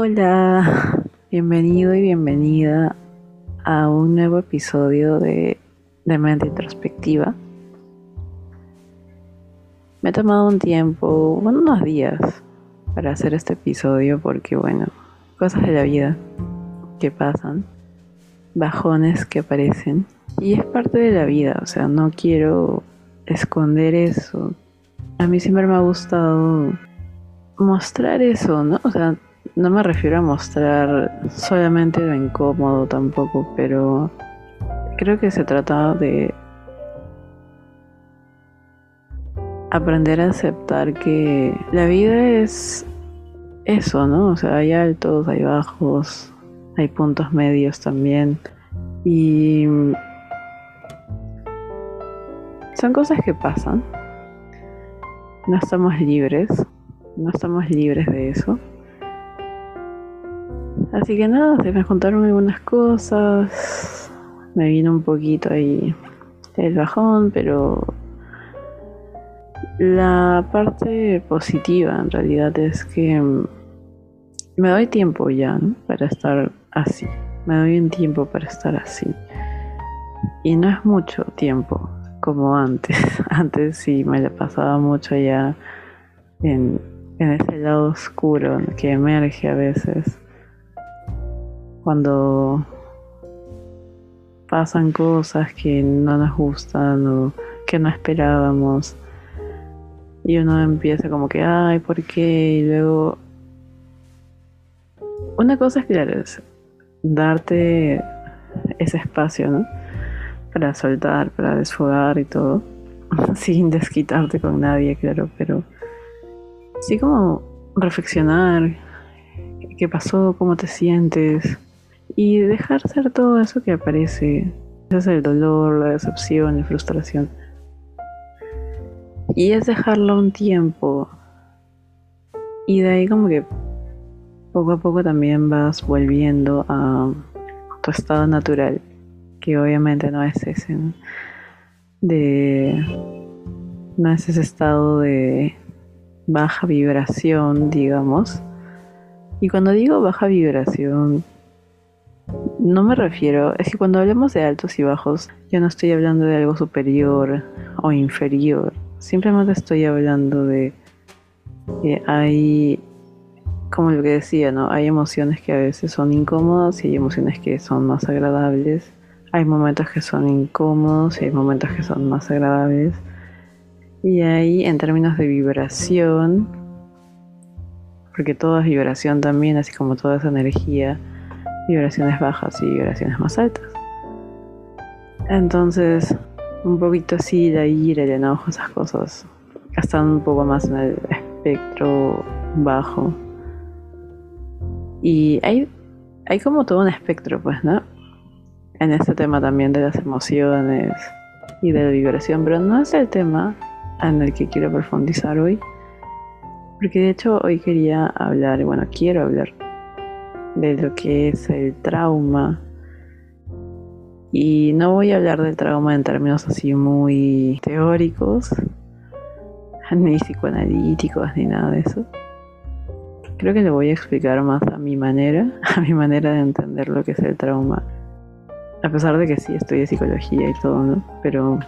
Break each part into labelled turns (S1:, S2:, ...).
S1: Hola, bienvenido y bienvenida a un nuevo episodio de, de Mente Introspectiva. Me he tomado un tiempo, bueno, unos días para hacer este episodio porque, bueno, cosas de la vida que pasan, bajones que aparecen y es parte de la vida, o sea, no quiero esconder eso. A mí siempre me ha gustado mostrar eso, ¿no? O sea, no me refiero a mostrar solamente lo incómodo tampoco, pero creo que se trata de aprender a aceptar que la vida es eso, ¿no? O sea, hay altos, hay bajos, hay puntos medios también. Y son cosas que pasan. No estamos libres, no estamos libres de eso. Así que nada, se me juntaron algunas cosas. Me vino un poquito ahí el bajón, pero la parte positiva en realidad es que me doy tiempo ya para estar así. Me doy un tiempo para estar así. Y no es mucho tiempo como antes. Antes sí me la pasaba mucho ya en, en ese lado oscuro que emerge a veces cuando pasan cosas que no nos gustan o que no esperábamos y uno empieza como que, ay, ¿por qué? Y luego... Una cosa es, claro, darte ese espacio, ¿no? Para soltar, para desfogar y todo, sin desquitarte con nadie, claro, pero sí como reflexionar qué pasó, cómo te sientes, y dejar ser todo eso que aparece. Es el dolor, la decepción, la frustración. Y es dejarlo un tiempo. Y de ahí como que poco a poco también vas volviendo a tu estado natural, que obviamente no es ese, de no es ese estado de baja vibración, digamos. Y cuando digo baja vibración, no me refiero, es que cuando hablamos de altos y bajos, yo no estoy hablando de algo superior o inferior. Simplemente estoy hablando de que hay, como lo que decía, ¿no? Hay emociones que a veces son incómodas y hay emociones que son más agradables. Hay momentos que son incómodos y hay momentos que son más agradables. Y ahí, en términos de vibración, porque todo es vibración también, así como toda esa energía, vibraciones bajas y vibraciones más altas. Entonces, un poquito así la ira, el enojo, esas cosas están un poco más en el espectro bajo. Y hay, hay como todo un espectro, pues, ¿no? En este tema también de las emociones y de la vibración, pero no es el tema en el que quiero profundizar hoy. Porque de hecho hoy quería hablar, bueno, quiero hablar de lo que es el trauma. Y no voy a hablar del trauma en términos así muy teóricos, ni psicoanalíticos, ni nada de eso. Creo que le voy a explicar más a mi manera, a mi manera de entender lo que es el trauma. A pesar de que sí estudié psicología y todo. Pero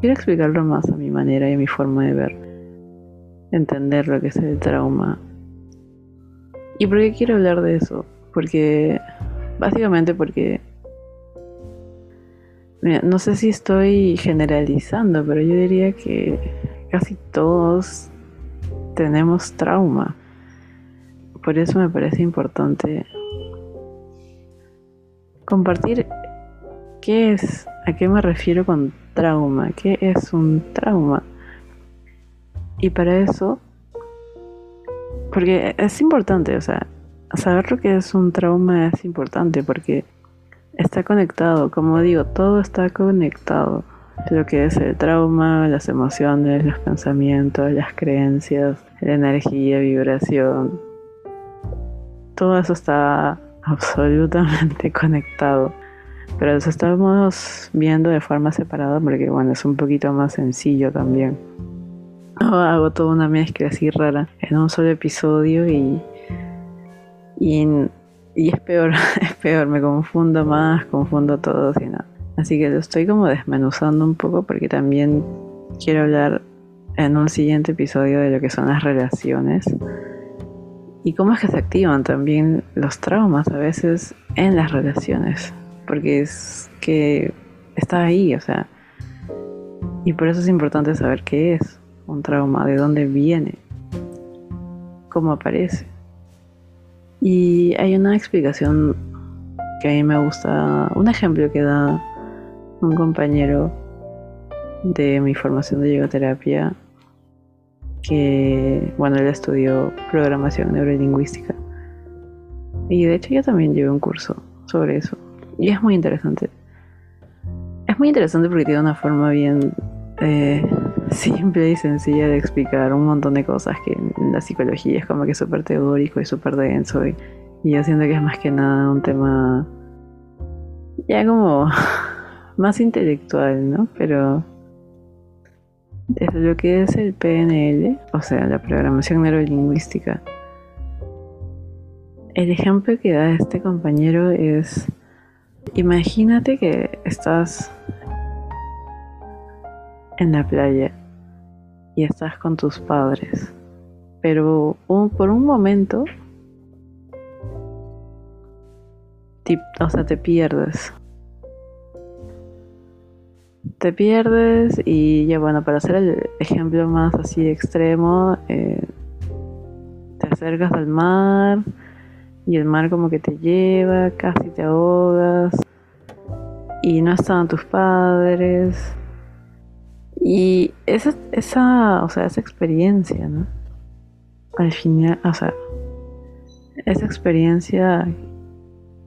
S1: quiero explicarlo más a mi manera y a mi forma de ver, entender lo que es el trauma ¿Y por qué quiero hablar de eso? Porque, básicamente porque, no sé si estoy generalizando, pero yo diría que casi todos tenemos trauma. Por eso me parece importante compartir qué es, a qué me refiero con trauma, qué es un trauma. Y para eso porque es importante, o sea, saber lo que es un trauma es importante porque está conectado, como digo, todo está conectado. Lo que es el trauma, las emociones, los pensamientos, las creencias, la energía, vibración, todo eso está absolutamente conectado. Pero los estamos viendo de forma separada porque, bueno, es un poquito más sencillo también hago toda una mezcla así rara en un solo episodio y, Y, es peor, es peor, me confundo más, confundo todo y nada. Así que lo estoy como desmenuzando un poco porque también quiero hablar en un siguiente episodio de lo que son las relaciones y cómo es que se activan también los traumas a veces en las relaciones, porque es que está ahí, o sea, y por eso es importante saber qué es un trauma, de dónde viene, cómo aparece. Y hay una explicación que a mí me gusta, un ejemplo que da un compañero de mi formación de yogoterapia que, bueno, él estudió programación neurolingüística. Y de hecho yo también llevé un curso sobre eso. Y es muy interesante. Es muy interesante porque tiene una forma bien eh, simple y sencilla de explicar un montón de cosas que en la psicología es como que súper teórico y súper denso. Y, y yo siento que es más que nada un tema ya como más intelectual, ¿no? Pero desde lo que es el PNL, o sea, la programación neurolingüística, el ejemplo que da este compañero es, imagínate que estás en la playa y estás con tus padres, pero por un momento, o sea, te pierdes. Te pierdes y ya bueno, para hacer el ejemplo más así extremo, eh, te acercas al mar y el mar como que te lleva, casi te ahogas y no estaban tus padres y esa, esa, o sea, esa experiencia, ¿no? Al final, o sea, esa experiencia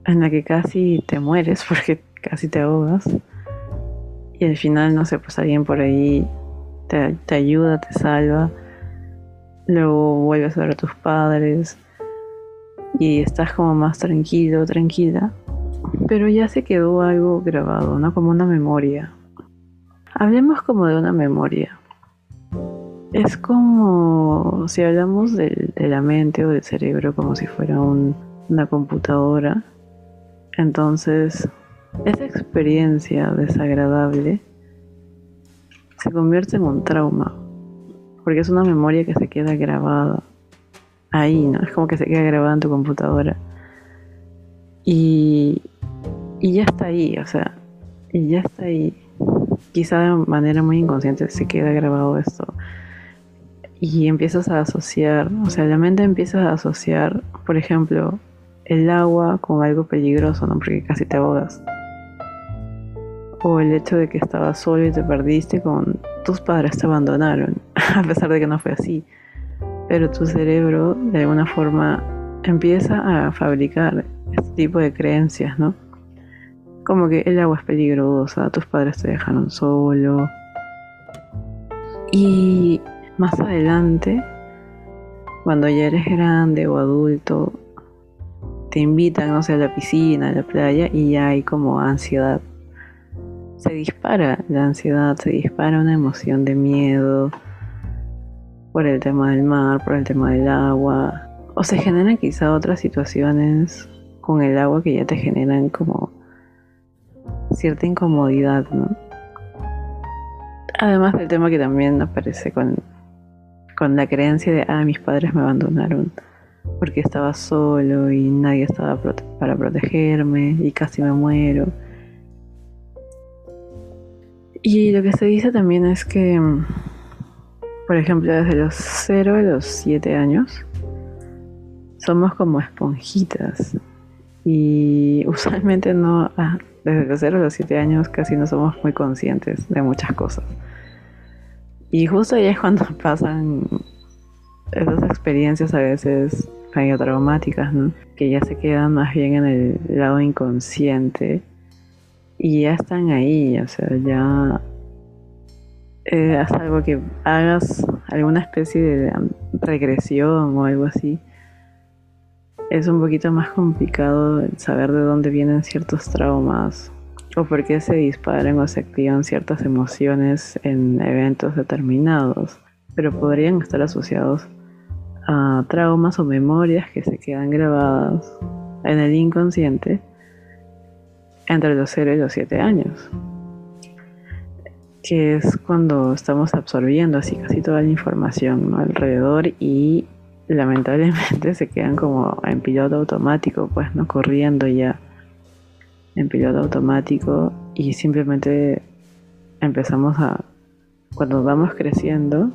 S1: en la que casi te mueres porque casi te ahogas y al final, no sé, pues alguien por ahí te, te ayuda, te salva, luego vuelves a ver a tus padres y estás como más tranquilo, tranquila, pero ya se quedó algo grabado, ¿no? Como una memoria. Hablemos como de una memoria. Es como si hablamos de, la mente o del cerebro como si fuera una computadora. Entonces, esa experiencia desagradable se convierte en un trauma, porque es una memoria que se queda grabada ahí, ¿no? Es como que se queda grabada en tu computadora. Y, y ya está ahí, o sea, y ya está ahí. Quizá de manera muy inconsciente se queda grabado esto. Y empiezas a asociar, o sea, la mente empieza a asociar, por ejemplo, el agua con algo peligroso, ¿no? Porque casi te ahogas o el hecho de que estabas solo y te perdiste con tus padres te abandonaron, a pesar de que no fue así. Pero tu cerebro de alguna forma empieza a fabricar este tipo de creencias, ¿no? Como que el agua es peligrosa, tus padres te dejaron solo. Y más adelante, cuando ya eres grande o adulto, te invitan, no sé, a la piscina, a la playa y ya hay como ansiedad se dispara la ansiedad, se dispara una emoción de miedo por el tema del mar, por el tema del agua, o se generan quizá otras situaciones con el agua que ya te generan como cierta incomodidad, ¿no? Además del tema que también aparece con, con la creencia de, ah, mis padres me abandonaron porque estaba solo y nadie estaba para protegerme y casi me muero. Y lo que se dice también es que, por ejemplo, desde los 0 a los 7 años, somos como esponjitas. Y usualmente no, ah, desde los 0 a los 7 años casi no somos muy conscientes de muchas cosas. Y justo ahí es cuando pasan esas experiencias a veces medio traumáticas, ¿no? Que ya se quedan más bien en el lado inconsciente y ya están ahí, o sea, ya eh, haz algo que hagas alguna especie de regresión o algo así. Es un poquito más complicado saber de dónde vienen ciertos traumas o por qué se disparan o se activan ciertas emociones en eventos determinados, pero podrían estar asociados a traumas o memorias que se quedan grabadas en el inconsciente entre los 0 y los 7 años, que es cuando estamos absorbiendo así casi toda la información alrededor y lamentablemente se quedan como en piloto automático, pues no corriendo ya en piloto automático y simplemente empezamos a, cuando vamos creciendo,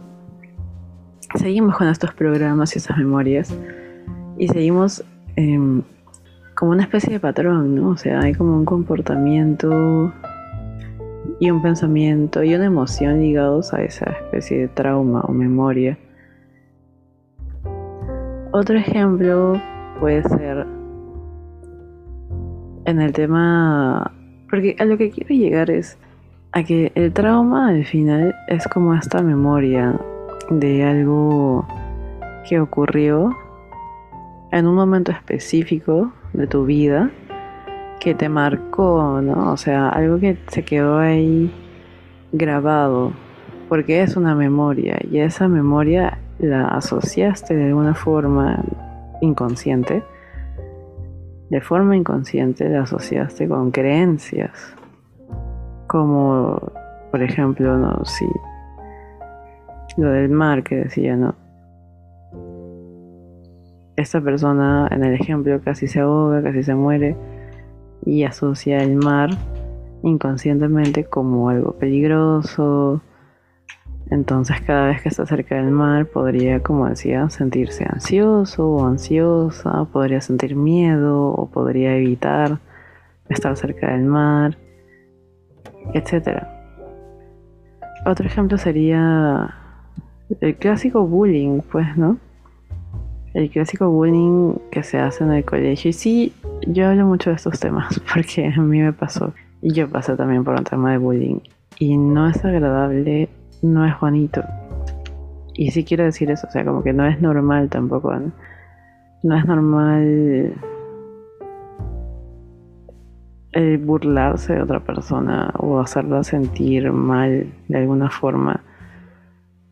S1: seguimos con estos programas y esas memorias y seguimos em, como una especie de patrón, ¿no? O sea, hay como un comportamiento y un pensamiento y una emoción ligados a esa especie de trauma o memoria. Otro ejemplo puede ser en el tema, porque a lo que quiero llegar es a que el trauma al final es como esta memoria de algo que ocurrió en un momento específico de tu vida que te marcó, ¿no? O sea, algo que se quedó ahí grabado, porque es una memoria y esa memoria la asociaste de alguna forma inconsciente. De forma inconsciente la asociaste con creencias, como por ejemplo, no, si lo del mar que decía, ¿no? esta persona en el ejemplo casi se ahoga, casi se muere y asocia el mar inconscientemente como algo peligroso. Entonces cada vez que está cerca del mar podría, como decía, sentirse ansioso o ansiosa, podría sentir miedo o podría evitar estar cerca del mar, etc. Otro ejemplo sería el clásico bullying, pues, ¿no? el clásico bullying que se hace en el colegio. Y sí, yo hablo mucho de estos temas porque a mí me pasó. Y yo pasé también por un tema de bullying. Y no es agradable, no es bonito. Y sí quiero decir eso, o sea, como que no es normal tampoco. No, es normal el burlarse de otra persona o hacerla sentir mal de alguna forma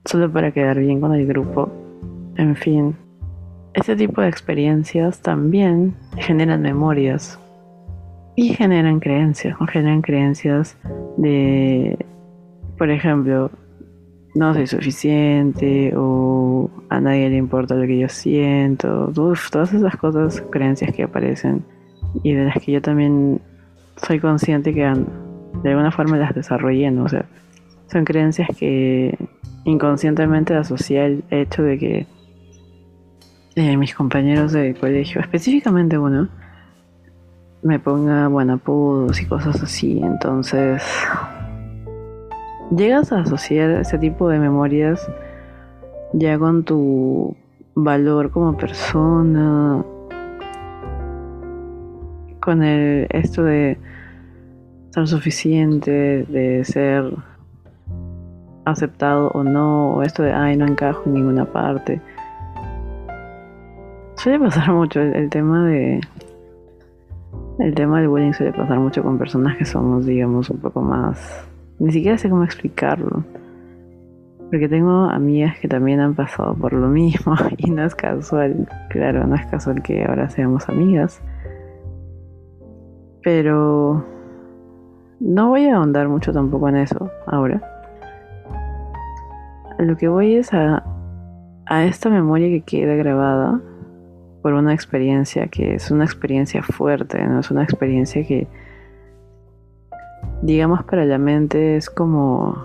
S1: solo para quedar bien con el grupo. En fin, este tipo de experiencias también generan memorias y generan creencias, generan creencias de, por ejemplo, no soy suficiente o a nadie le importa lo que yo siento, todas esas cosas, creencias que aparecen y de las que yo también soy consciente que de alguna forma las desarrollé, ¿no? o sea, son creencias que inconscientemente asocié el hecho de que mis compañeros de colegio, específicamente uno, me ponga bueno, apodos y cosas así. Entonces, llegas a asociar ese tipo de memorias ya con tu valor como persona, con el esto de ser suficiente, de ser aceptado o no, o esto de ay no encajo en ninguna parte. Suele pasar mucho el, tema de. El tema del bullying suele pasar mucho con personas que somos, digamos, un poco más. Ni siquiera sé cómo explicarlo. Porque tengo amigas que también han pasado por lo mismo y no es casual. Claro, no es casual que ahora seamos amigas. Pero no voy a ahondar mucho tampoco en eso ahora. Lo que voy es a, a esta memoria que queda grabada por una experiencia que es una experiencia fuerte, no es una experiencia que, digamos, para la mente es como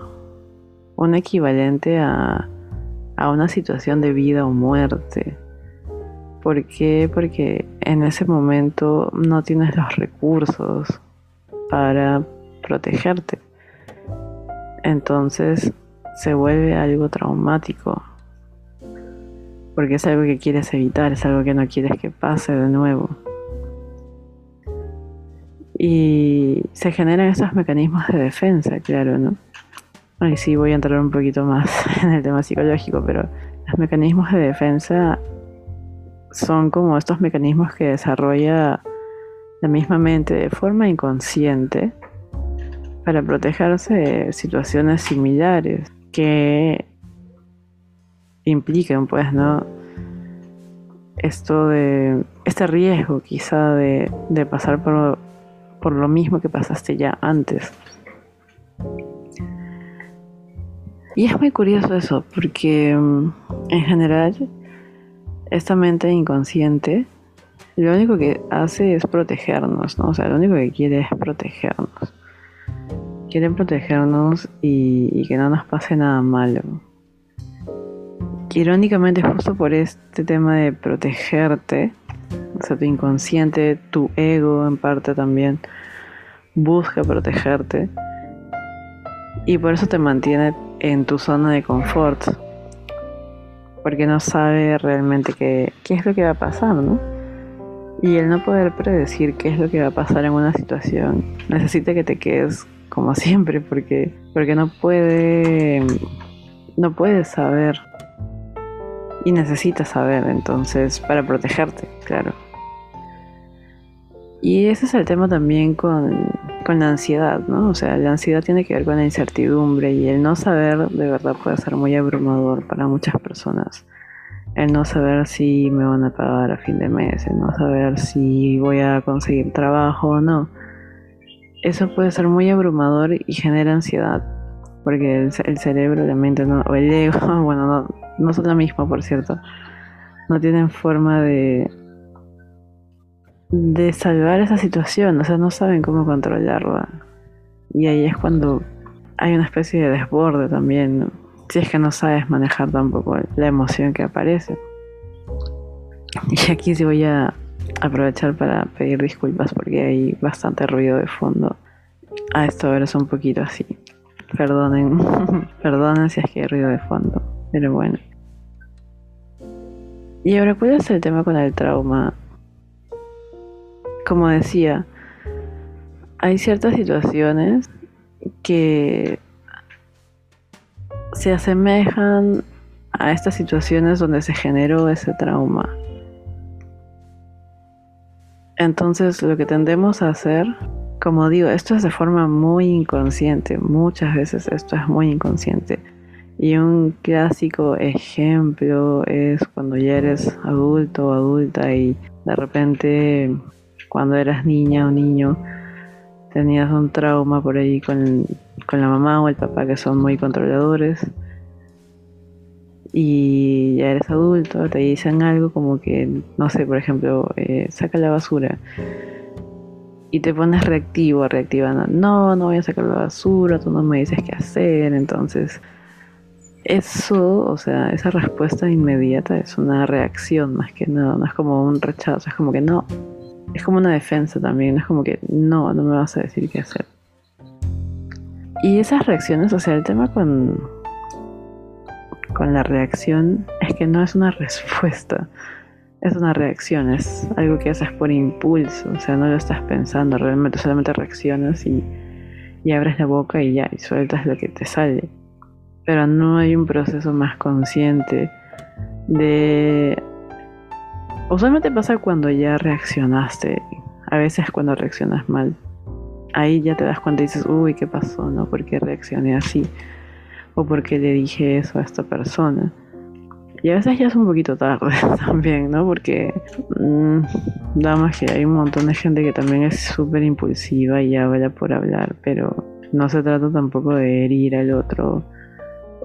S1: un equivalente a, a una situación de vida o muerte. ¿Por qué? Porque en ese momento no tienes los recursos para protegerte. Entonces se vuelve algo traumático porque es algo que quieres evitar, es algo que no quieres que pase de nuevo. Y se generan estos mecanismos de defensa, claro, ¿no? Ahí sí voy a entrar un poquito más en el tema psicológico, pero los mecanismos de defensa son como estos mecanismos que desarrolla la misma mente de forma inconsciente para protegerse de situaciones similares que implican, pues, ¿no? esto de este riesgo quizá de pasar por, por lo mismo que pasaste ya antes. Y es muy curioso eso, porque mm, en general esta mente inconsciente lo único que hace es protegernos, ¿no? O sea, lo único que quiere es protegernos. Quiere protegernos y, que no nos pase nada malo. irónicamente, justo por este tema de protegerte, o sea, tu inconsciente, tu ego en parte también, busca protegerte. Y por eso te mantiene en tu zona de confort. Porque no sabe realmente qué, qué es lo que va a pasar, ¿no? Y el no poder predecir qué es lo que va a pasar en una situación necesita que te quedes como siempre porque, porque no puede no puedes saber y necesitas saber entonces para protegerte, claro. Y ese es el tema también con, con la ansiedad, ¿no? O sea, la ansiedad tiene que ver con la incertidumbre y el no saber de verdad puede ser muy abrumador para muchas personas el no saber si me van a pagar a fin de mes, el no saber si voy a conseguir trabajo o no. Eso puede ser muy abrumador y genera ansiedad, porque el, cerebro, la mente, no, o el ego, bueno, no, no son lo mismo, por cierto, no tienen forma de, de salvar esa situación, o sea, no saben cómo controlarla. Y ahí es cuando hay una especie de desborde también, si es que no sabes manejar tampoco la emoción que aparece. Y aquí sí voy a aprovechar para pedir disculpas porque hay bastante ruido de fondo. A esto ahora es un poquito así. Perdonen, perdonen si es que hay ruido de fondo, pero bueno. Y ahora, ¿cuál es el tema con el trauma? Como decía, hay ciertas situaciones que se asemejan a estas situaciones donde se generó ese trauma. Entonces lo que tendemos a hacer, como digo, esto es de forma muy inconsciente, muchas veces esto es muy inconsciente. Y un clásico ejemplo es cuando ya eres adulto o adulta y de repente cuando eras niña o niño tenías un trauma por ahí con, la mamá o el papá que son muy controladores y ya eres adulto, te dicen algo como que, no sé, por ejemplo, eh, saca la basura y te pones reactivo, reactiva, no, no voy a sacar la basura, tú no me dices qué hacer, entonces eso, o sea, esa respuesta inmediata es una reacción más que nada, no es como un rechazo, es como que no, es como una defensa también, es como que no, no me vas a decir qué hacer. Y esas reacciones, o sea, el tema con, con la reacción es que no es una respuesta, es una reacción, es algo que haces por impulso, o sea, no lo estás pensando, realmente solamente reaccionas y, y abres la boca y ya, y sueltas lo que te sale. Pero no hay un proceso más consciente de Usualmente pasa cuando ya reaccionaste, a veces cuando reaccionas mal. Ahí ya te das cuenta y dices, uy, ¿qué pasó? ¿No? ¿Por qué reaccioné así? ¿O por qué le dije eso a esta persona? Y a veces ya es un poquito tarde también, ¿no? Porque mmm, más que hay un montón de gente que también es súper impulsiva y habla por hablar, pero no se trata tampoco de herir al otro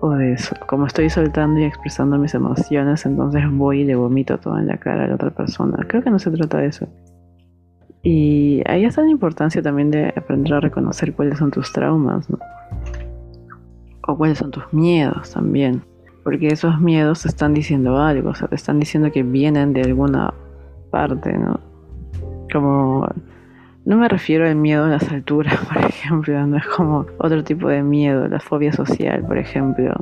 S1: o de eso. Como estoy soltando y expresando mis emociones, entonces voy y le vomito todo en la cara a la otra persona. Creo que no se trata de eso. Y ahí está la importancia también de aprender a reconocer cuáles son tus traumas, ¿no? O cuáles son tus miedos también. Porque esos miedos te están diciendo algo, o sea, te están diciendo que vienen de alguna parte, ¿no? Como no me refiero al miedo a las alturas, por ejemplo, no es como otro tipo de miedo, la fobia social, por ejemplo.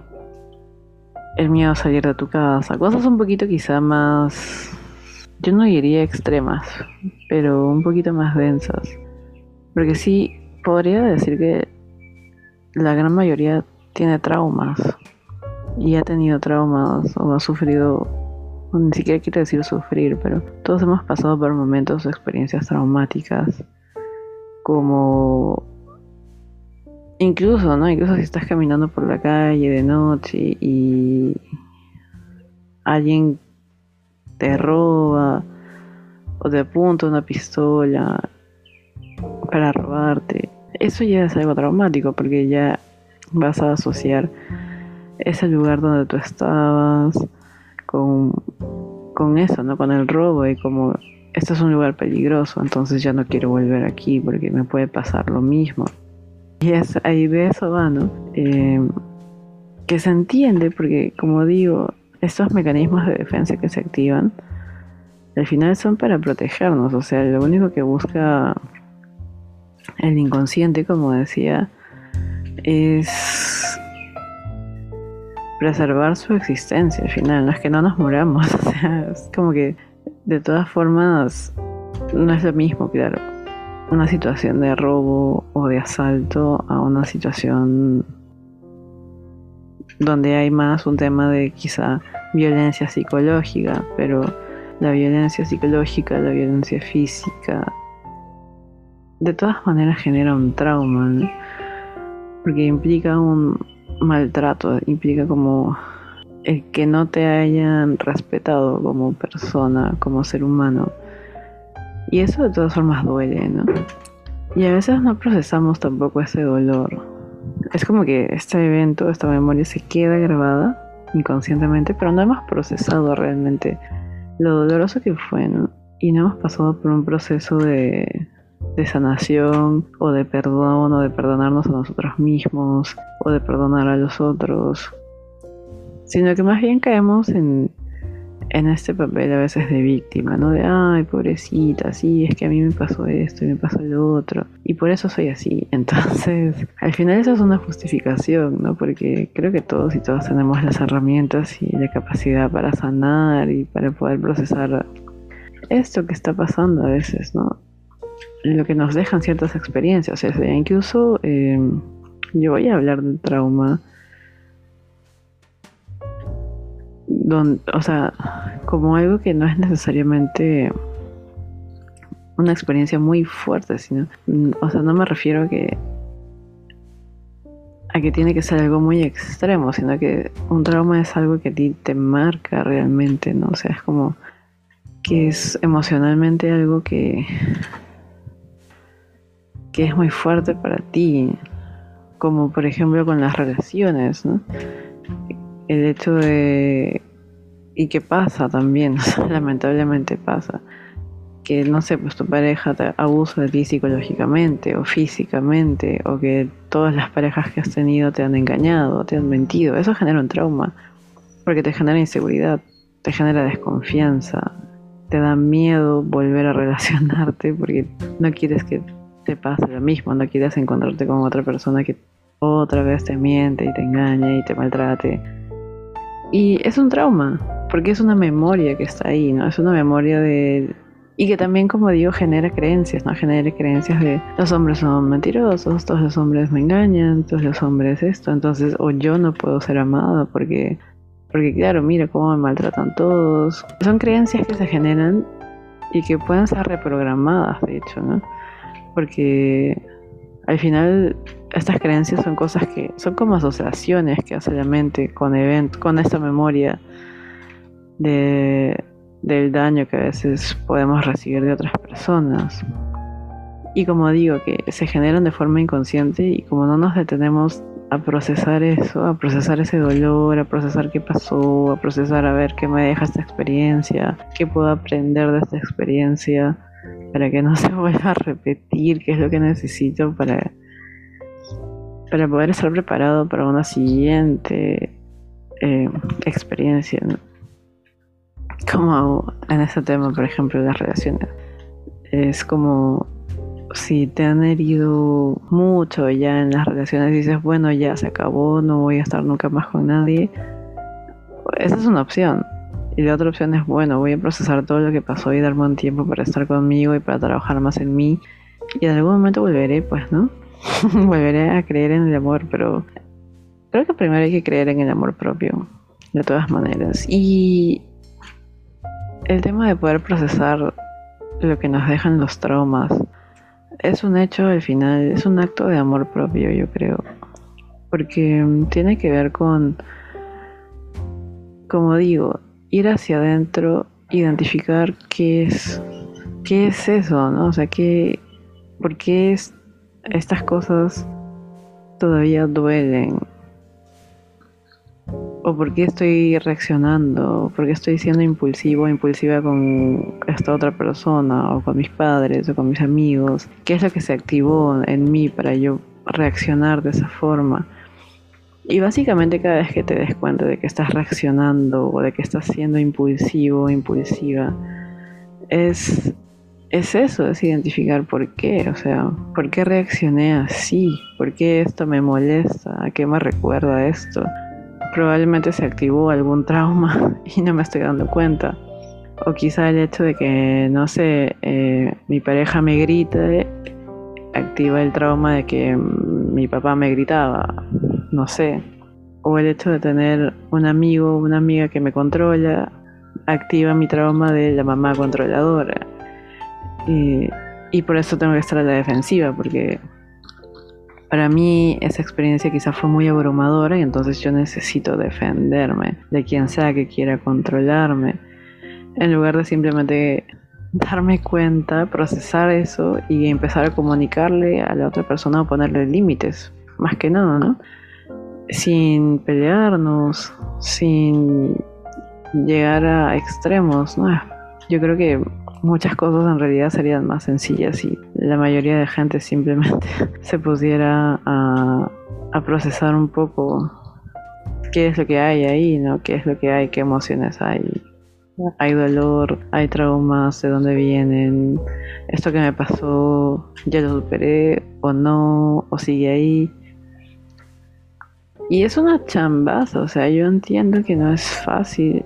S1: El miedo a salir de tu casa, cosas un poquito quizá más, yo no diría extremas, pero un poquito más densas. Porque sí, podría decir que la gran mayoría tiene traumas y ha tenido traumas o ha sufrido ni siquiera quiero decir sufrir, pero todos hemos pasado por momentos o experiencias traumáticas, como incluso, ¿no? Incluso si estás caminando por la calle de noche y alguien te roba o te apunta una pistola para robarte. Eso ya es algo traumático porque ya vas a asociar ese lugar donde tú estabas con, con eso, ¿no? Con el robo y como esto es un lugar peligroso, entonces ya no quiero volver aquí porque me puede pasar lo mismo. Y es ahí de eso va, ¿no? Eh, que se entiende porque, como digo, estos mecanismos de defensa que se activan, al final son para protegernos, o sea, lo único que busca el inconsciente, como decía, es preservar su existencia al final, no es que no nos muramos, o sea, es como que de todas formas no es lo mismo, claro, una situación de robo o de asalto a una situación donde hay más un tema de quizá violencia psicológica, pero la violencia psicológica, la violencia física, de todas maneras genera un trauma, porque implica un maltrato, implica como el que no te hayan respetado como persona, como ser humano. Y eso de todas formas duele, ¿no? Y a veces no procesamos tampoco ese dolor. Es como que este evento, esta memoria se queda grabada inconscientemente, pero no hemos procesado realmente lo doloroso que fue, ¿no? Y no hemos pasado por un proceso de, de sanación o de perdón o de perdonarnos a nosotros mismos o de perdonar a los otros, sino que más bien caemos en, en este papel a veces de víctima, ¿no? De, ay, pobrecita, sí, es que a mí me pasó esto y me pasó lo otro, y por eso soy así. Entonces, al final eso es una justificación, ¿no? Porque creo que todos y todas tenemos las herramientas y la capacidad para sanar y para poder procesar esto que está pasando a veces, ¿no? Lo que nos dejan ciertas experiencias, o sea, incluso eh, yo voy a hablar del trauma o sea, como algo que no es necesariamente una experiencia muy fuerte, sino, o sea, no me refiero a que a que tiene que ser algo muy extremo, sino que un trauma es algo que a ti te marca realmente, ¿no? O sea, es como que es emocionalmente algo que que es muy fuerte para ti, como por ejemplo con las relaciones, ¿no? El hecho de y qué pasa también, lamentablemente pasa, que no sé, pues tu pareja te abusa de ti psicológicamente o físicamente, o que todas las parejas que has tenido te han engañado, te han mentido, eso genera un trauma, porque te genera inseguridad, te genera desconfianza, te da miedo volver a relacionarte porque no quieres que te pase lo mismo, no quieres encontrarte con otra persona que otra vez te miente y te engaña y te maltrate. Y es un trauma, porque es una memoria que está ahí, ¿no? Es una memoria de... Y que también, como digo, genera creencias, ¿no? Genera creencias de los hombres son mentirosos, todos los hombres me engañan, todos los hombres esto, entonces, o yo no puedo ser amada porque, porque claro, mira cómo me maltratan todos. Son creencias que se generan y que pueden ser reprogramadas, de hecho, ¿no? Porque al final estas creencias son cosas que son como asociaciones que hace la mente con event, con esta memoria de, del daño que a veces podemos recibir de otras personas. Y como digo, que se generan de forma inconsciente y como no nos detenemos a procesar eso, a procesar ese dolor, a procesar qué pasó, a procesar a ver qué me deja esta experiencia, qué puedo aprender de esta experiencia para que no se vuelva a repetir, qué es lo que necesito para, para poder estar preparado para una siguiente eh, experiencia como en este tema, por ejemplo, las relaciones. Es como si te han herido mucho ya en las relaciones, dices, bueno, ya se acabó, no voy a estar nunca más con nadie. Esa es una opción. Y la otra opción es, bueno, voy a procesar todo lo que pasó y darme un tiempo para estar conmigo y para trabajar más en mí. Y en algún momento volveré, pues, ¿no? volveré a creer en el amor, pero creo que primero hay que creer en el amor propio, de todas maneras. Y el tema de poder procesar lo que nos dejan los traumas es un hecho al final, es un acto de amor propio, yo creo. Porque tiene que ver con, como digo, ir hacia adentro identificar qué es, qué es eso, ¿no? O sea, qué, por qué es, estas cosas todavía duelen. O por qué estoy reaccionando, por qué estoy siendo impulsivo o impulsiva con esta otra persona, o con mis padres, o con mis amigos. ¿Qué es lo que se activó en mí para yo reaccionar de esa forma? Y básicamente cada vez que te des cuenta de que estás reaccionando o de que estás siendo impulsivo impulsiva, es, es eso, es identificar por qué, o sea, por qué reaccioné así, por qué esto me molesta, a qué me recuerda esto. Probablemente se activó algún trauma y no me estoy dando cuenta. O quizá el hecho de que, no sé, eh, mi pareja me grite activa el trauma de que mi papá me gritaba no sé, o el hecho de tener un amigo o una amiga que me controla, activa mi trauma de la mamá controladora. Y, y por eso tengo que estar a la defensiva, porque para mí esa experiencia quizás fue muy abrumadora y entonces yo necesito defenderme de quien sea que quiera controlarme, en lugar de simplemente darme cuenta, procesar eso y empezar a comunicarle a la otra persona o ponerle límites, más que nada, ¿no? Sin pelearnos, sin llegar a extremos, ¿no? Yo creo que muchas cosas en realidad serían más sencillas si la mayoría de gente simplemente se pusiera a, a procesar un poco qué es lo que hay ahí, ¿no? ¿Qué es lo que hay? ¿Qué emociones hay? Hay dolor, hay traumas, de dónde vienen, esto que me pasó, ya lo superé o no, o sigue ahí. Y es una chambaza, o sea, yo entiendo que no es fácil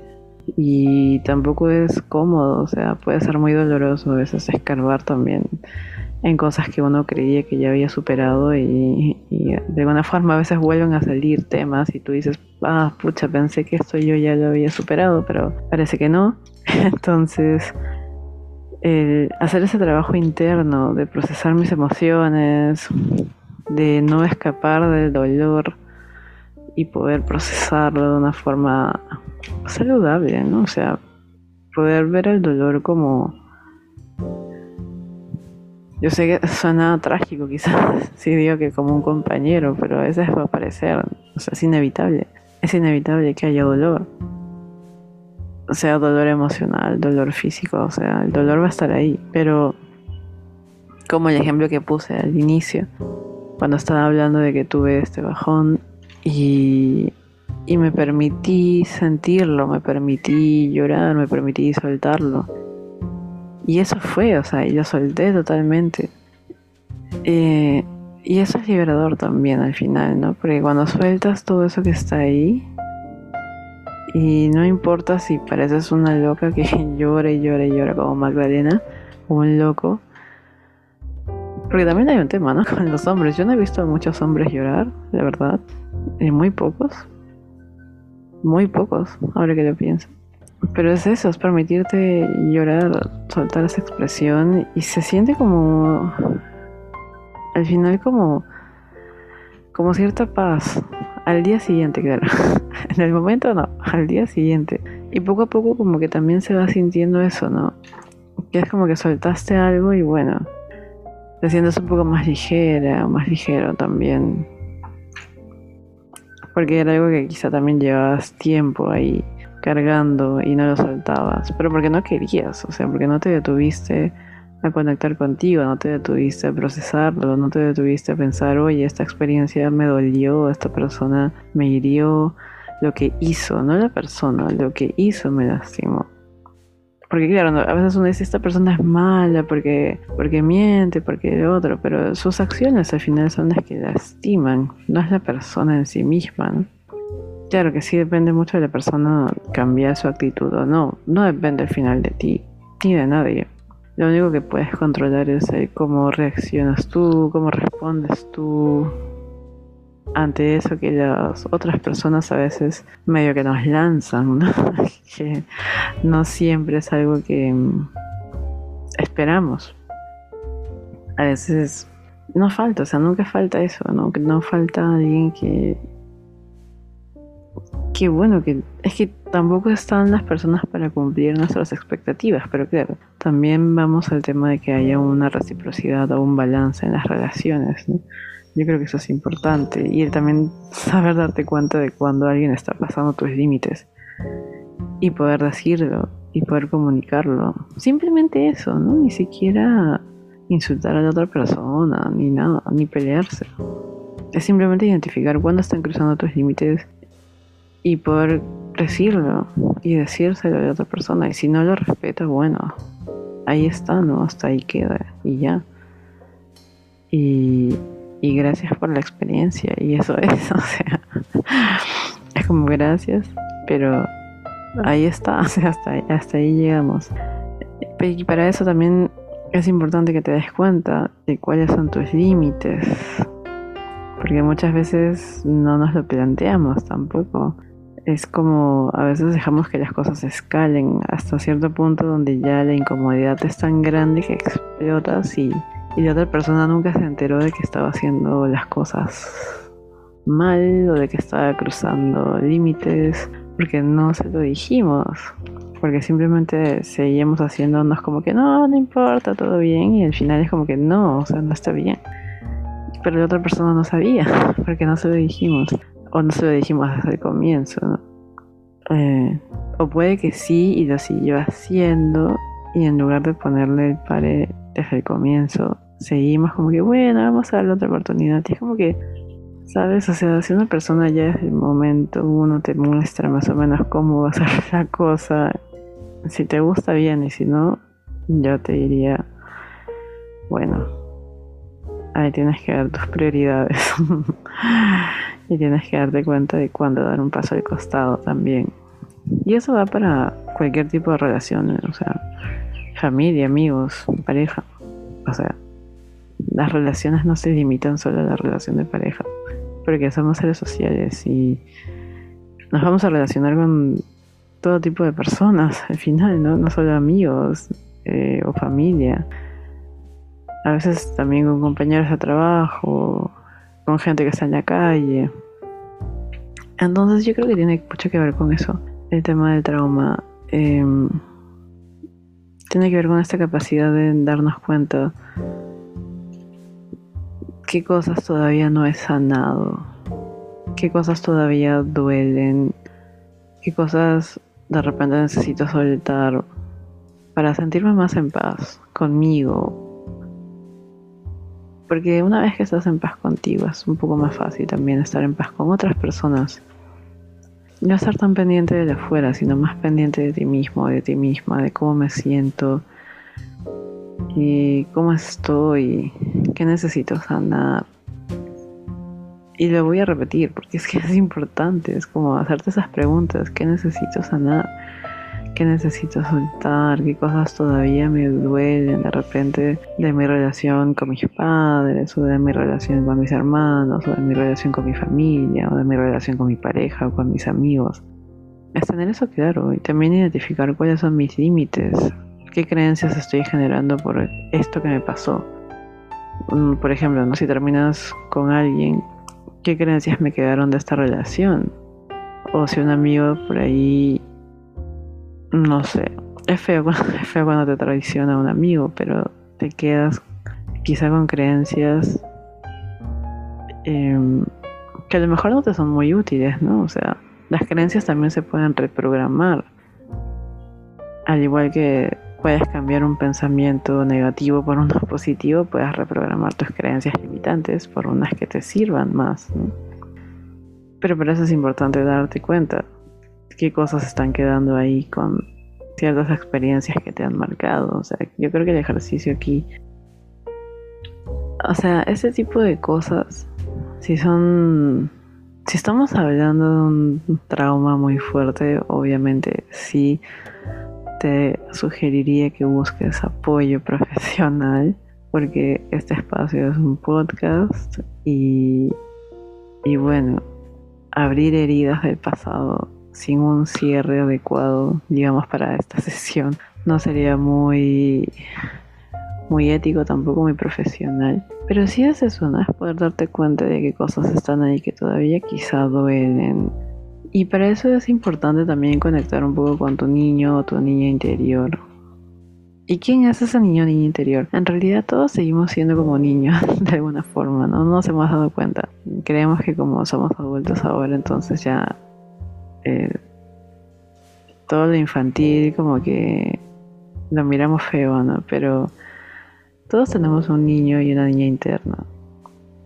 S1: y tampoco es cómodo, o sea, puede ser muy doloroso a veces escarbar también en cosas que uno creía que ya había superado y, de alguna forma a veces vuelven a salir temas y tú dices, ah, pucha, pensé que esto yo ya lo había superado, pero parece que no. Entonces, el hacer ese trabajo interno de procesar mis emociones, de no escapar del dolor, y poder procesarlo de una forma saludable, ¿no? O sea, poder ver el dolor como... Yo sé que suena trágico quizás si digo que como un compañero, pero a veces va a parecer, o sea, es inevitable. Es inevitable que haya dolor. O sea, dolor emocional, dolor físico, o sea, el dolor va a estar ahí, pero como el ejemplo que puse al inicio, cuando estaba hablando de que tuve este bajón, y, me permití sentirlo, me permití llorar, me permití soltarlo. Y eso fue, o sea, y lo solté totalmente. Eh, y eso es liberador también al final, ¿no? Porque cuando sueltas todo eso que está ahí, y no importa si pareces una loca que llora y llora y llora como Magdalena, o un loco, porque también hay un tema, ¿no? Con los hombres. Yo no he visto a muchos hombres llorar, la verdad. Y muy pocos. Muy pocos, ahora que lo pienso. Pero es eso, es permitirte llorar, soltar esa expresión y se siente como... Al final como... Como cierta paz. Al día siguiente, claro. en el momento no, al día siguiente. Y poco a poco como que también se va sintiendo eso, ¿no? Que es como que soltaste algo y bueno, te sientes un poco más ligera, más ligero también. Porque era algo que quizá también llevabas tiempo ahí cargando y no lo soltabas. Pero porque no querías, o sea, porque no te detuviste a conectar contigo, no te detuviste a procesarlo, no te detuviste a pensar, oye, esta experiencia me dolió, esta persona me hirió, lo que hizo, no la persona, lo que hizo me lastimó. Porque claro, a veces uno dice, esta persona es mala porque, porque miente, porque el otro, pero sus acciones al final son las que lastiman, no es la persona en sí misma. Claro que sí depende mucho de la persona cambiar su actitud o no, no depende al final de ti, ni de nadie. Lo único que puedes controlar es cómo reaccionas tú, cómo respondes tú, ante eso que las otras personas a veces medio que nos lanzan, ¿no? que no siempre es algo que mm, esperamos. A veces no falta, o sea, nunca falta eso, ¿no? No falta alguien que que bueno, que es que tampoco están las personas para cumplir nuestras expectativas, pero claro, también vamos al tema de que haya una reciprocidad o un balance en las relaciones, ¿no? Yo creo que eso es importante y también saber darte cuenta de cuando alguien está pasando tus límites y poder decirlo y poder comunicarlo. Simplemente eso, ¿no? Ni siquiera insultar a la otra persona, ni nada, ni pelearse. Es simplemente identificar cuándo están cruzando tus límites y poder decirlo y decírselo a la otra persona. Y si no lo respeta, bueno, ahí está, ¿no? Hasta ahí queda y ya. Y y gracias por la experiencia y eso es, o sea, es como gracias, pero ahí está, hasta, hasta ahí llegamos. Y para eso también es importante que te des cuenta de cuáles son tus límites, porque muchas veces no nos lo planteamos tampoco. Es como a veces dejamos que las cosas escalen hasta cierto punto donde ya la incomodidad es tan grande que explotas y y la otra persona nunca se enteró de que estaba haciendo las cosas mal o de que estaba cruzando límites porque no se lo dijimos porque simplemente seguíamos haciéndonos como que no, no importa, todo bien y al final es como que no, o sea, no está bien. Pero la otra persona no sabía porque no se lo dijimos o no se lo dijimos desde el comienzo, ¿no? Eh, o puede que sí y lo siguió haciendo y en lugar de ponerle el pare desde el comienzo, seguimos como que, bueno, vamos a darle otra oportunidad. Y es como que, ¿sabes? O sea, si una persona ya desde el momento uno te muestra más o menos cómo va a ser la cosa, si te gusta bien y si no, yo te diría, bueno, ahí tienes que ver tus prioridades. y tienes que darte cuenta de cuándo dar un paso al costado también. Y eso va para cualquier tipo de relaciones, o sea, familia, amigos, pareja. O sea, las relaciones no se limitan solo a la relación de pareja, porque somos seres sociales y nos vamos a relacionar con todo tipo de personas al final, ¿no? No solo amigos eh, o familia. A veces también con compañeros de trabajo, con gente que está en la calle. Entonces yo creo que tiene mucho que ver con eso, el tema del trauma. Em, tiene que ver con esta capacidad de darnos cuenta qué cosas todavía no he sanado, qué cosas todavía duelen, qué cosas de repente necesito soltar para sentirme más en paz conmigo. Porque una vez que estás en paz contigo es un poco más fácil también estar en paz con otras personas. No estar tan pendiente de afuera, sino más pendiente de ti mismo, de ti misma, de cómo me siento, y cómo estoy, qué necesito sanar. Y lo voy a repetir porque es que es importante, es como hacerte esas preguntas, ¿qué necesito sanar? ¿Qué necesito soltar? ¿Qué cosas todavía me duelen de repente de mi relación con mis padres o de mi relación con mis hermanos o de mi relación con mi familia o de mi relación con mi pareja o con mis amigos? Es tener eso claro y también identificar cuáles son mis límites, qué creencias estoy generando por esto que me pasó. Mm, por ejemplo, ¿no? si terminas con alguien, ¿qué creencias me quedaron de esta relación? O si un amigo por ahí, no sé, es feo, es feo cuando te traiciona un amigo, pero te quedas quizá con creencias em, que a lo mejor no te son muy útiles, ¿no? O sea, las creencias también se pueden reprogramar. Al igual que puedes cambiar un pensamiento negativo por uno positivo, puedes reprogramar tus creencias limitantes por unas que te sirvan más. Pero por eso es importante darte cuenta qué cosas están quedando ahí con ciertas experiencias que te han marcado. O sea, yo creo que el ejercicio aquí, o sea, ese tipo de cosas, si son, si estamos hablando de un trauma muy fuerte, obviamente sí te sugeriría que busques apoyo profesional porque este espacio es un podcast y, y bueno, abrir heridas del pasado sin un cierre adecuado, digamos, para esta sesión no sería muy muy ético, tampoco muy profesional. Pero sí es eso, ¿no? Es poder darte cuenta de qué cosas están ahí que todavía quizá duelen Y para eso es importante también conectar un poco con tu niño o tu niña interior. ¿Y quién es ese niño o niña interior? En realidad todos seguimos siendo como niños de alguna forma, ¿no? No nos hemos dado cuenta. Creemos que como somos adultos ahora, entonces ya eh, todo lo infantil como que lo miramos feo, ¿no? Pero todos tenemos un niño y una niña interna.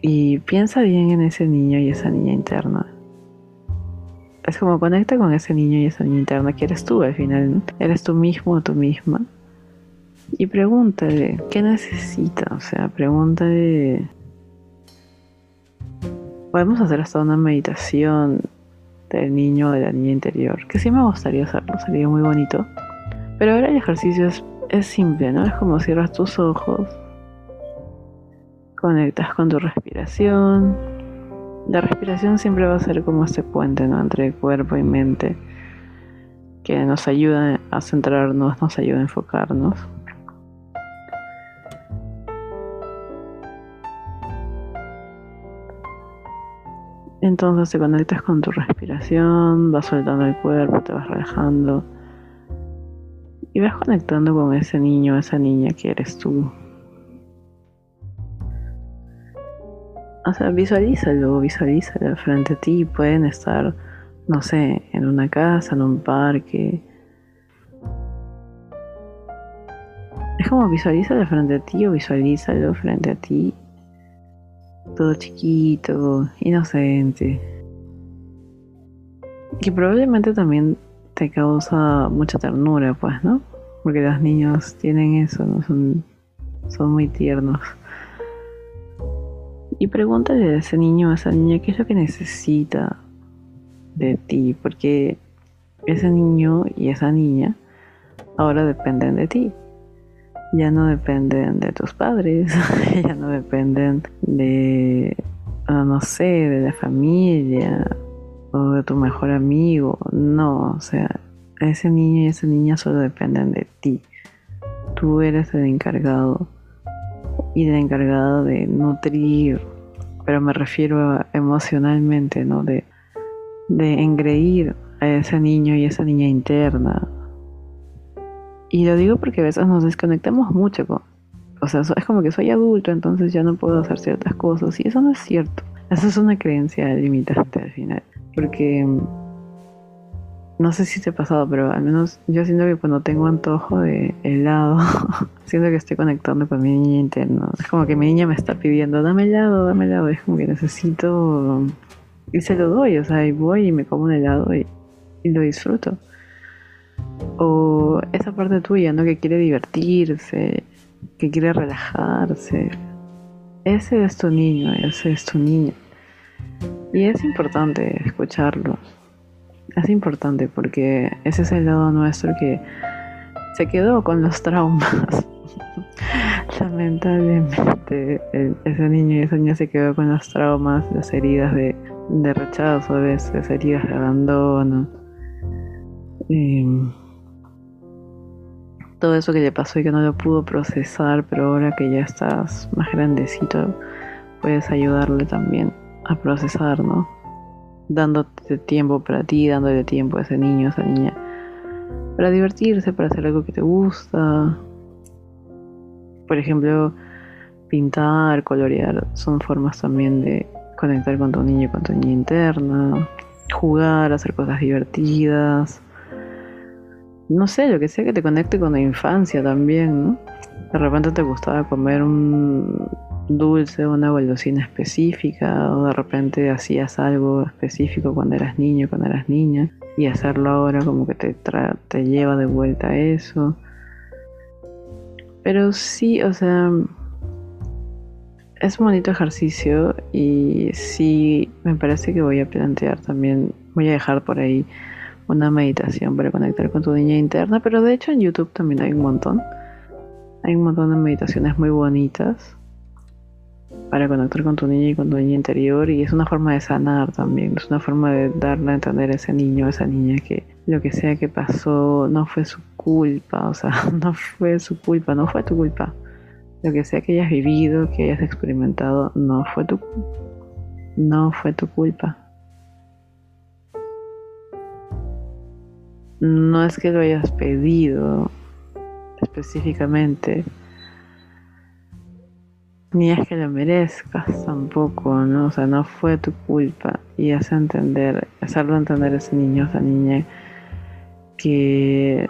S1: Y piensa bien en ese niño y esa niña interna. Es como conecta con ese niño y esa niña interna que eres tú al final. Eres tú mismo o tú misma. Y pregúntale, ¿qué necesita? O sea, pregúntale. Podemos hacer hasta una meditación del niño o de la niña interior, que sí me gustaría hacerlo, sería muy bonito. Pero ahora el ejercicio es, es simple, ¿no? Es como cierras tus ojos, conectas con tu respiración. La respiración siempre va a ser como este puente, ¿no? Entre cuerpo y mente, que nos ayuda a centrarnos, nos ayuda a enfocarnos. Entonces te conectas con tu respiración, vas soltando el cuerpo, te vas relajando y vas conectando con ese niño, esa niña que eres tú. O sea, visualízalo, visualízalo frente a ti. Pueden estar, no sé, en una casa, en un parque. Es como visualízalo frente a ti o visualízalo frente a ti todo chiquito, inocente. Que probablemente también te causa mucha ternura, pues, ¿no? Porque los niños tienen eso. Son, son muy tiernos. Y pregúntale a ese niño o a esa niña qué es lo que necesita de ti, porque ese niño y esa niña ahora dependen de ti ya no dependen de tus padres, ya no dependen de, ah, no sé, de la familia o de tu mejor amigo. No, o sea, ese niño y esa niña solo dependen de ti. Tú eres el encargado y el encargado de nutrir, pero me refiero emocionalmente, ¿no? De, de engreír a ese niño y esa niña interna, y lo digo porque a veces nos desconectamos mucho. Con, o sea, es como que soy adulto, entonces ya no puedo hacer ciertas cosas. Y eso no es cierto. Eso es una creencia limitante al final. Porque no sé si te ha pasado, pero al menos yo siento que cuando tengo antojo de helado, siento que estoy conectando con mi niña interna. Es como que mi niña me está pidiendo, dame helado, dame helado. Es como que necesito. Y se lo doy, o sea, y voy y me como un helado y lo disfruto o esa parte tuya, ¿no? Que quiere divertirse, que quiere relajarse. Ese es tu niño, ese es tu niña. Y es importante escucharlo. Es importante porque ese es el lado nuestro que se quedó con los traumas. Lamentablemente, ese niño y esa niña se quedó con los traumas, las heridas de, rechazo a veces, heridas de abandono. Todo eso que le pasó y que no lo pudo procesar, pero ahora que ya estás más grandecito, puedes ayudarle también a procesar, ¿no? Dándote tiempo para ti, dándole tiempo a ese niño, a esa niña, para divertirse, para hacer algo que te gusta. Por ejemplo, pintar, colorear, son formas también de conectar con tu niño y con tu niña interna, jugar, hacer cosas divertidas no sé, lo que sea que te conecte con la infancia también, ¿no? De repente te gustaba comer un dulce, una golosina específica, o de repente hacías algo específico cuando eras niño, cuando eras niña, y hacerlo ahora como que te, te lleva de vuelta a eso. Pero sí, o sea, es un bonito ejercicio y sí me parece que voy a plantear también, voy a dejar por ahí una meditación para conectar con tu niña interna, pero de hecho en YouTube también hay un montón. Hay un montón de meditaciones muy bonitas para conectar con tu niña y con tu niña interior y es una forma de sanar también, es una forma de darle a entender a ese niño, a esa niña que lo que sea que pasó no fue su culpa, o sea, no fue su culpa, no fue tu culpa. Lo que sea que hayas vivido, que hayas experimentado, no fue tu no fue tu culpa no es que lo hayas pedido específicamente, ni es que lo merezcas tampoco, ¿no? O sea, no fue tu culpa y hace entender, hacerlo entender a ese niño, a esa niña que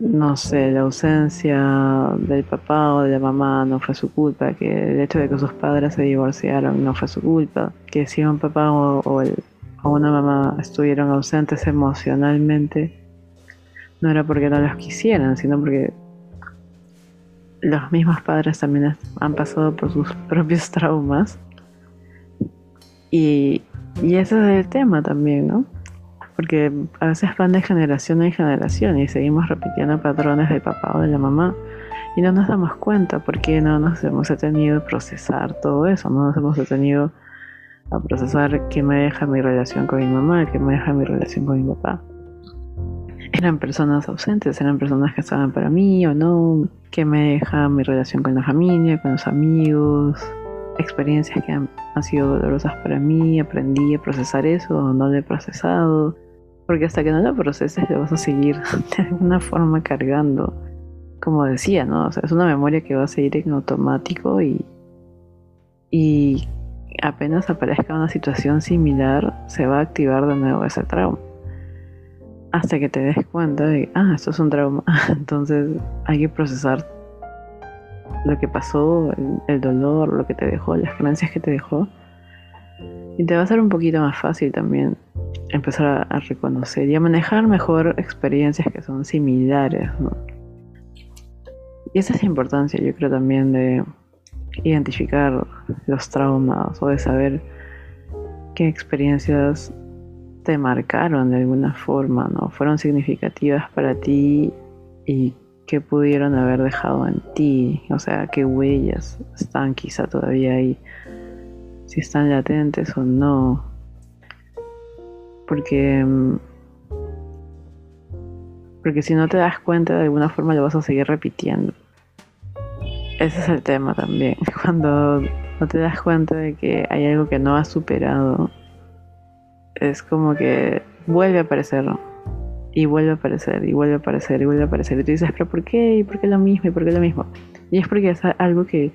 S1: no sé, la ausencia del papá o de la mamá no fue su culpa, que el hecho de que sus padres se divorciaron no fue su culpa, que si un papá o, una mamá estuvieron ausentes emocionalmente, no era porque no los quisieran, sino porque los mismos padres también han pasado por sus propios traumas. Y, y ese es el tema también, ¿no? porque a veces van de generación en generación y seguimos repitiendo patrones del papá o de la mamá y no nos damos cuenta porque no nos hemos detenido a procesar todo eso, no nos hemos detenido a procesar qué me deja mi relación con mi mamá, qué me deja mi relación con mi papá. Eran personas ausentes, eran personas que estaban para mí o no, qué me deja mi relación con la familia, con los amigos, experiencias que han, han, sido dolorosas para mí, aprendí a procesar eso o no lo he procesado, porque hasta que no lo proceses lo vas a seguir de alguna forma cargando. Como decía, ¿no? O sea, es una memoria que va a seguir en automático y, y apenas aparezca una situación similar, se va a activar de nuevo ese trauma. Hasta que te des cuenta de, ah, esto es un trauma. Entonces hay que procesar lo que pasó, el, dolor, lo que te dejó, las creencias que te dejó. Y te va a ser un poquito más fácil también empezar a, reconocer y a manejar mejor experiencias que son similares. Y esa es la importancia, yo creo, también de identificar los traumas o de saber qué experiencias te marcaron de alguna forma, ¿no? Fueron significativas para ti y qué pudieron haber dejado en ti, o sea, qué huellas están quizá todavía ahí, si están latentes o no. Porque mm, porque si no te das cuenta de alguna forma lo vas a seguir repitiendo. Ese es el tema también. Cuando no te das cuenta de que hay algo que no has superado es como que vuelve a aparecer y vuelve a aparecer y vuelve a aparecer y vuelve a aparecer y tú dices pero por qué y por qué lo mismo y por qué lo mismo y es porque es algo que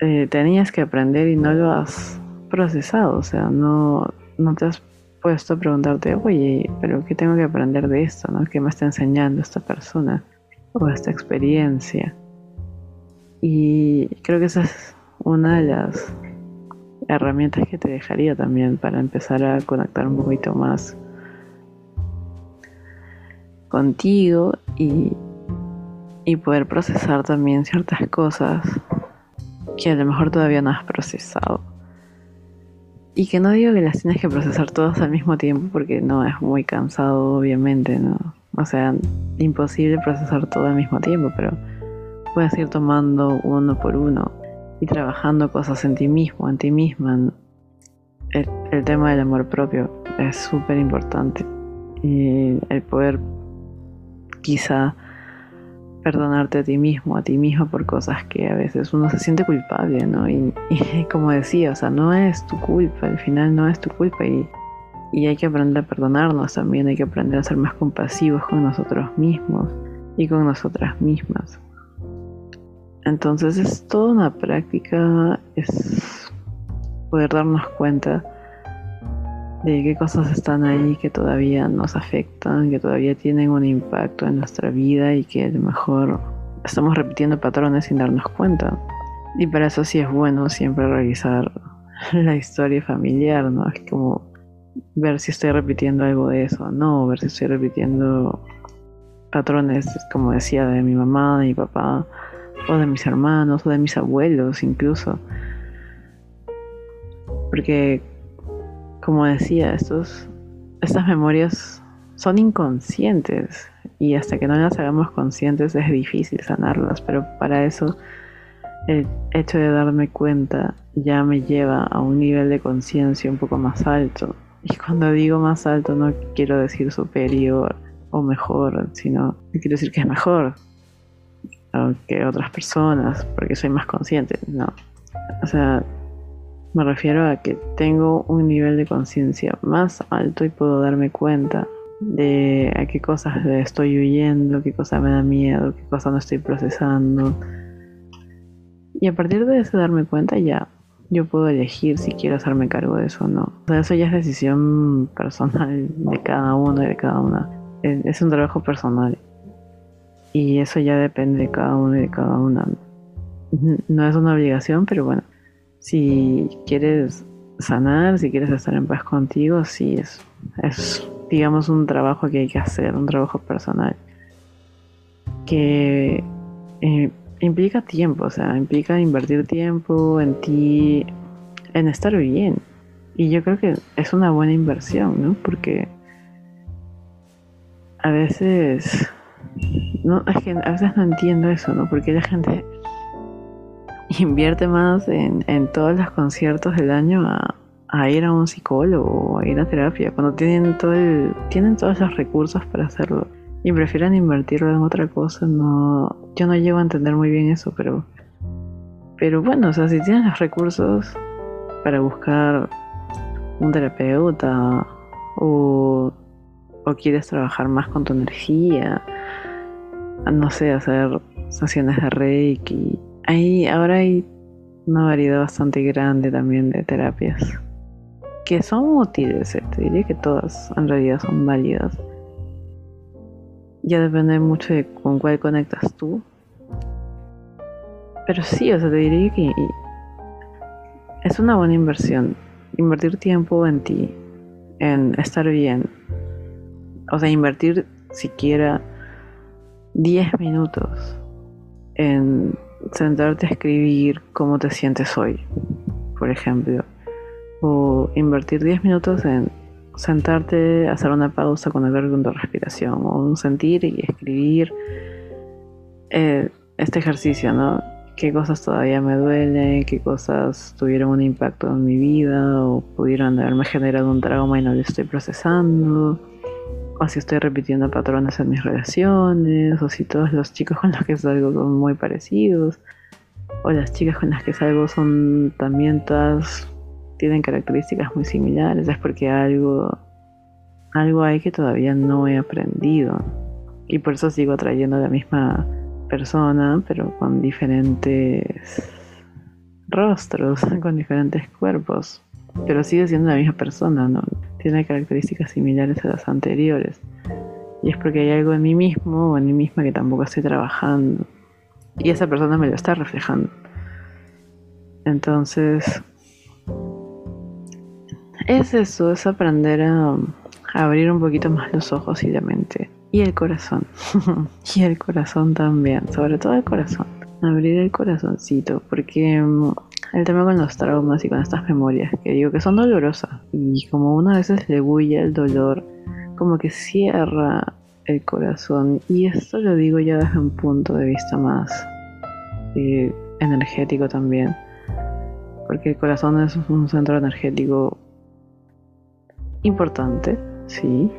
S1: eh, tenías que aprender y no lo has procesado o sea no no te has puesto a preguntarte, oye, pero ¿qué tengo que aprender de esto? ¿no? ¿Qué me está enseñando esta persona o esta experiencia? Y creo que esa es una de las herramientas que te dejaría también para empezar a conectar un poquito más contigo y, y poder procesar también ciertas cosas que a lo mejor todavía no has procesado. Y que no digo que las tienes que procesar todas al mismo tiempo porque no es muy cansado, obviamente, ¿no? O sea, imposible procesar todo al mismo tiempo, pero puedes ir tomando uno por uno y trabajando cosas en ti mismo, en ti misma. El, tema del amor propio es súper importante y el poder quizá perdonarte a ti mismo, a ti mismo por cosas que a veces uno se siente culpable, ¿no? Y, como decía, o sea, no es tu culpa, al final no es tu culpa y, y hay que aprender a perdonarnos también, hay que aprender a ser más compasivos con nosotros mismos y con nosotras mismas. Entonces es toda una práctica, es poder darnos cuenta de qué cosas están ahí que todavía nos afectan, que todavía tienen un impacto en nuestra vida y que a lo mejor estamos repitiendo patrones sin darnos cuenta. Y para eso sí es bueno siempre revisar la historia familiar, ¿no? Es como ver si estoy repitiendo algo de eso, no, ver si estoy repitiendo patrones, como decía, de mi mamá, de mi papá, o de mis hermanos, o de mis abuelos incluso. Porque como decía, estos, estas memorias son inconscientes y hasta que no las hagamos conscientes es difícil sanarlas, pero para eso el hecho de darme cuenta ya me lleva a un nivel de conciencia un poco más alto. Y cuando digo más alto no quiero decir superior o mejor, sino quiero decir que es mejor que otras personas, porque soy más consciente, no. O sea, me refiero a que tengo un nivel de conciencia más alto y puedo darme cuenta de a qué cosas estoy huyendo, qué cosa me da miedo, qué cosa no estoy procesando. Y a partir de eso darme cuenta ya yo puedo elegir si quiero hacerme cargo de eso o no. O sea, eso ya es decisión personal de cada uno y de cada una. Es un trabajo personal. Y eso ya depende de cada uno y de cada una. No es una obligación, pero bueno, si quieres sanar, si quieres estar en paz contigo, sí es, es digamos, un trabajo que hay que hacer, un trabajo personal. Que eh, implica tiempo, o sea, implica invertir tiempo en ti, en estar bien. Y yo creo que es una buena inversión, ¿no? Porque a veces, no, es que a veces no entiendo eso, ¿no? Porque la gente invierte más en, en todos los conciertos del año a, ir a un psicólogo o a ir a terapia, cuando tienen todo el, tienen todos los recursos para hacerlo y prefieren invertirlo en otra cosa, no, yo no llego a entender muy bien eso, pero, pero bueno, o sea, si tienes los recursos para buscar un terapeuta o, o quieres trabajar más con tu energía, no sé, hacer sesiones de reiki, ahí ahora hay una variedad bastante grande también de terapias que son útiles, eh, te diría que todas en realidad son válidas. Ya depende mucho de con cuál conectas tú. Pero sí, o sea, te diría que es una buena inversión. Invertir tiempo en ti, en estar bien. O sea, invertir siquiera 10 minutos en sentarte a escribir cómo te sientes hoy, por ejemplo o invertir 10 minutos en sentarte, hacer una pausa, con tu respiración, o un sentir y escribir eh, este ejercicio, ¿no? ¿Qué cosas todavía me duelen? ¿Qué cosas tuvieron un impacto en mi vida? ¿O pudieron haberme generado un trauma y no lo estoy procesando? ¿O si estoy repitiendo patrones en mis relaciones? ¿O si todos los chicos con los que salgo son muy parecidos? ¿O las chicas con las que salgo son también todas tienen características muy similares, es porque algo, algo hay que todavía no he aprendido. Y por eso sigo atrayendo a la misma persona, pero con diferentes rostros, con diferentes cuerpos. Pero sigue siendo la misma persona, ¿no? Tiene características similares a las anteriores. Y es porque hay algo en mí mismo o en mí misma que tampoco estoy trabajando. Y esa persona me lo está reflejando. Entonces, es eso, es aprender a, abrir un poquito más los ojos y la mente. Y el corazón. y el corazón también, sobre todo el corazón. Abrir el corazoncito, porque mm, el tema con los traumas y con estas memorias, que digo que son dolorosas, y como una vez le bulla el dolor, como que cierra el corazón. Y esto lo digo ya desde un punto de vista más eh, energético también. Porque el corazón es un centro energético importante, sí.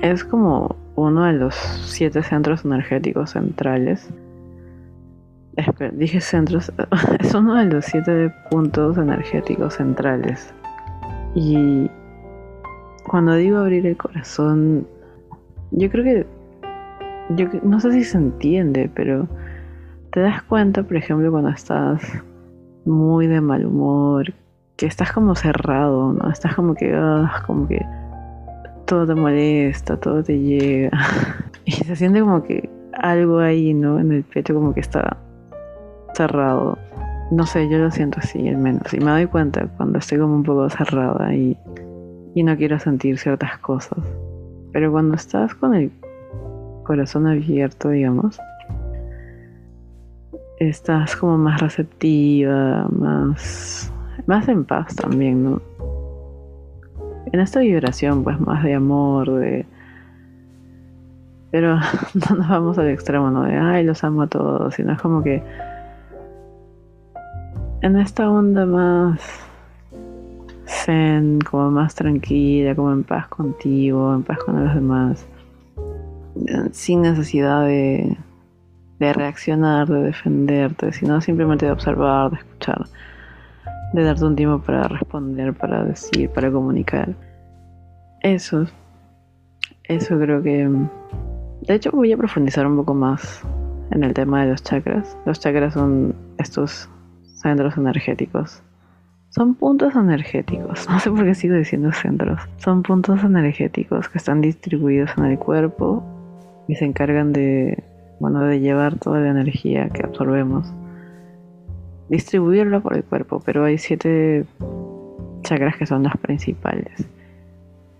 S1: Es como uno de los siete centros energéticos centrales. Espera, dije centros, es uno de los siete puntos energéticos centrales. Y cuando digo abrir el corazón, yo creo que, yo no sé si se entiende, pero te das cuenta, por ejemplo, cuando estás muy de mal humor, que estás como cerrado, ¿no? Estás como que, ah, como que todo te molesta, todo te llega. y se siente como que algo ahí, ¿no? En el pecho como que está cerrado. No sé, yo lo siento así, al menos. Y me doy cuenta cuando estoy como un poco cerrada y, y no quiero sentir ciertas cosas. Pero cuando estás con el corazón abierto, digamos, estás como más receptiva, más más en paz también, ¿no? En esta vibración, pues más de amor, de... Pero no nos vamos al extremo, ¿no? De, ay, los amo a todos, sino es como que... En esta onda más zen, como más tranquila, como en paz contigo, en paz con los demás, sin necesidad de, de reaccionar, de defenderte, sino simplemente de observar, de escuchar de darte un tiempo para responder, para decir, para comunicar. Eso eso creo que... De hecho voy a profundizar un poco más en el tema de los chakras. Los chakras son estos centros energéticos. Son puntos energéticos. No sé por qué sigo diciendo centros. Son puntos energéticos que están distribuidos en el cuerpo y se encargan de, bueno, de llevar toda la energía que absorbemos. Distribuirla por el cuerpo, pero hay siete chakras que son los principales.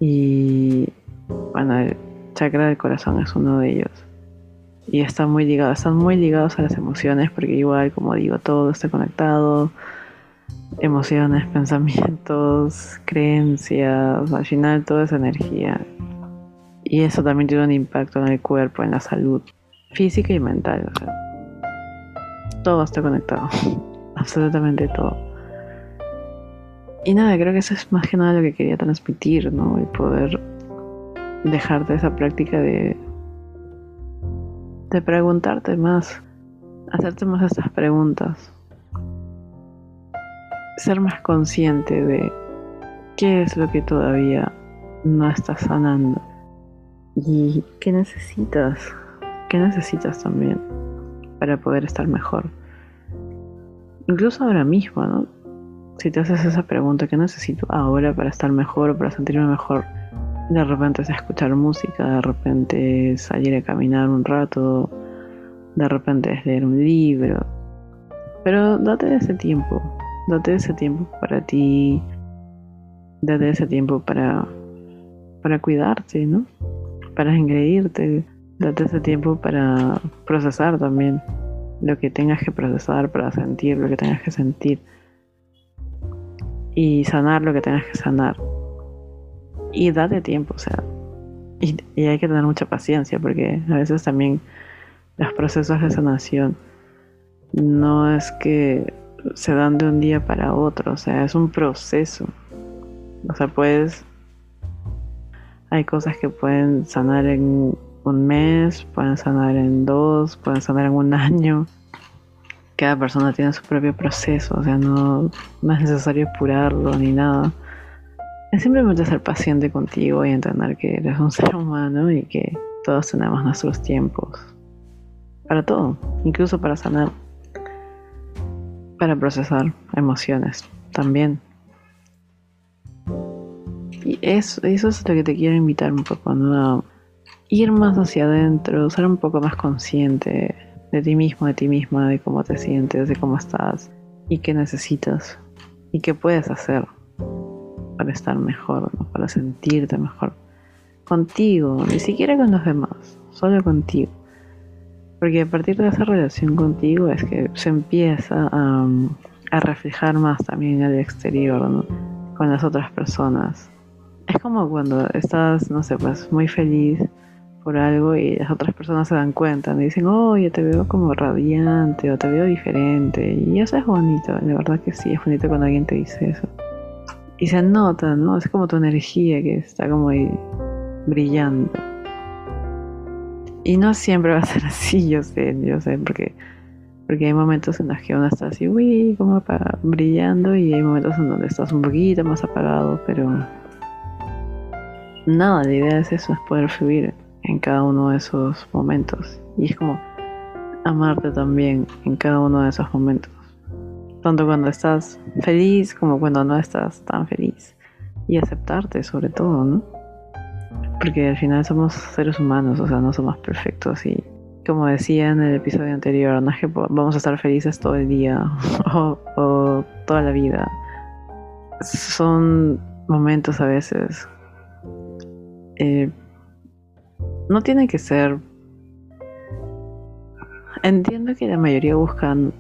S1: Y bueno, el chakra del corazón es uno de ellos. Y están muy ligados, están muy ligados a las emociones porque igual, como digo, todo está conectado. Emociones, pensamientos, creencias, al final toda esa energía. Y eso también tiene un impacto en el cuerpo, en la salud física y mental. todo está conectado. Absolutamente todo. Y nada, creo que eso es más que nada lo que quería transmitir, ¿no? El poder dejarte esa práctica de, de preguntarte más, hacerte más estas preguntas, ser más consciente de qué es lo que todavía no estás sanando y qué necesitas, qué necesitas también para poder estar mejor. Incluso ahora mismo, ¿no? Si te haces esa pregunta, ¿qué necesito ahora para estar mejor o para sentirme mejor? De repente es escuchar música, de repente es salir a caminar un rato, de repente es leer un libro. Pero date ese tiempo, date ese tiempo para ti, date ese tiempo para, para cuidarte, ¿no? Para engreírte, date ese tiempo para procesar también lo que tengas que procesar, para sentir lo que tengas que sentir y sanar lo que tengas que sanar. Y date tiempo, o sea, y, hay que tener mucha paciencia porque a veces también los procesos de sanación no es que se dan de un día para otro, o sea, es un proceso. O sea, puedes... Hay cosas que pueden sanar en un mes, pueden sanar en dos, pueden sanar en un año cada persona tiene su propio proceso, o sea, no, es necesario apurarlo ni nada. Es simplemente ser paciente contigo y entender que eres un ser humano y que todos tenemos nuestros tiempos. Para todo, incluso para sanar, para procesar emociones también. Y eso, es lo que te quiero invitar un poco, ¿no? ir más hacia adentro, ser un poco más consciente de ti mismo, de ti misma, de cómo te sientes, de cómo estás y qué necesitas y qué puedes hacer para estar mejor, para sentirte mejor. Contigo, ni siquiera con los demás, solo contigo. Porque a partir de esa relación contigo es que se empieza a, a reflejar más también el exterior, con las otras personas. Es como cuando estás, no sé, pues muy feliz por algo y las otras personas se dan cuenta, me dicen, oye, te veo como radiante o te veo diferente. Y eso es bonito, de verdad que sí, es bonito cuando alguien te dice eso. Y se nota, ¿no? Es como tu energía que está como ahí brillando. Y no siempre va a ser así, yo sé, yo sé, porque, porque hay momentos en los que uno está así, uy, como brillando, y hay momentos en donde estás un poquito más apagado, pero nada, la idea es eso, es poder fluir en cada uno de esos momentos. Y es como amarte también en cada uno de esos momentos. Tanto cuando estás feliz como cuando no estás tan feliz. Y aceptarte sobre todo, ¿no? Porque al final somos seres humanos, o sea, no somos perfectos y como decía en el episodio anterior, no es que vamos a estar felices todo el día o, toda la vida. Son momentos a veces eh, no tiene que ser... Entiendo que la mayoría buscan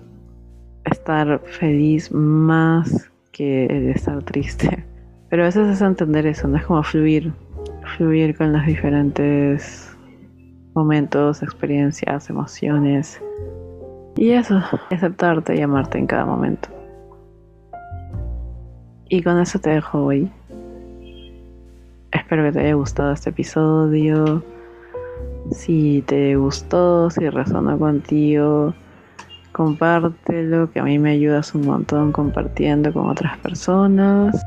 S1: estar feliz más que el estar triste. Pero a veces es entender eso, no es como fluir, fluir con los diferentes momentos, experiencias, emociones. Y eso, aceptarte y amarte en cada momento. Y con eso te dejo hoy. Espero que te haya gustado este episodio. Si te gustó, si resonó contigo, compártelo, que a mí me ayudas un montón compartiendo con otras personas.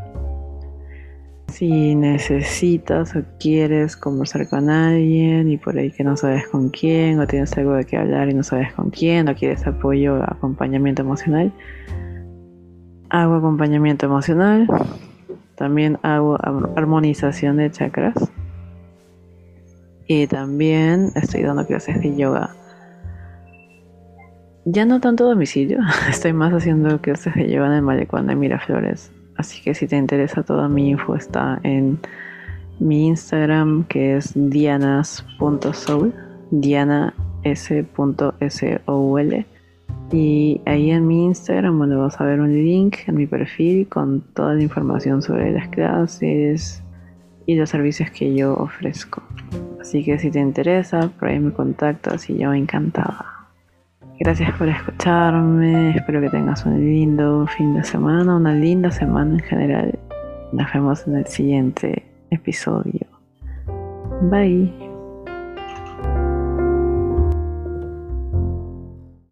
S1: Si necesitas o quieres conversar con alguien y por ahí que no sabes con quién, o tienes algo de qué hablar y no sabes con quién, o quieres apoyo acompañamiento emocional, hago acompañamiento emocional. También hago armonización de chakras. Y también estoy dando clases de yoga. Ya no tanto domicilio, estoy más haciendo clases de yoga en el malecón de Miraflores. Así que si te interesa, toda mi info está en mi Instagram, que es dianas.soul, dianas.soul. Y ahí en mi Instagram, bueno, vas a ver un link en mi perfil con toda la información sobre las clases y los servicios que yo ofrezco. Así que si te interesa, por ahí me contactas y yo encantada. Gracias por escucharme, espero que tengas un lindo fin de semana, una linda semana en general. Nos vemos en el siguiente episodio. Bye.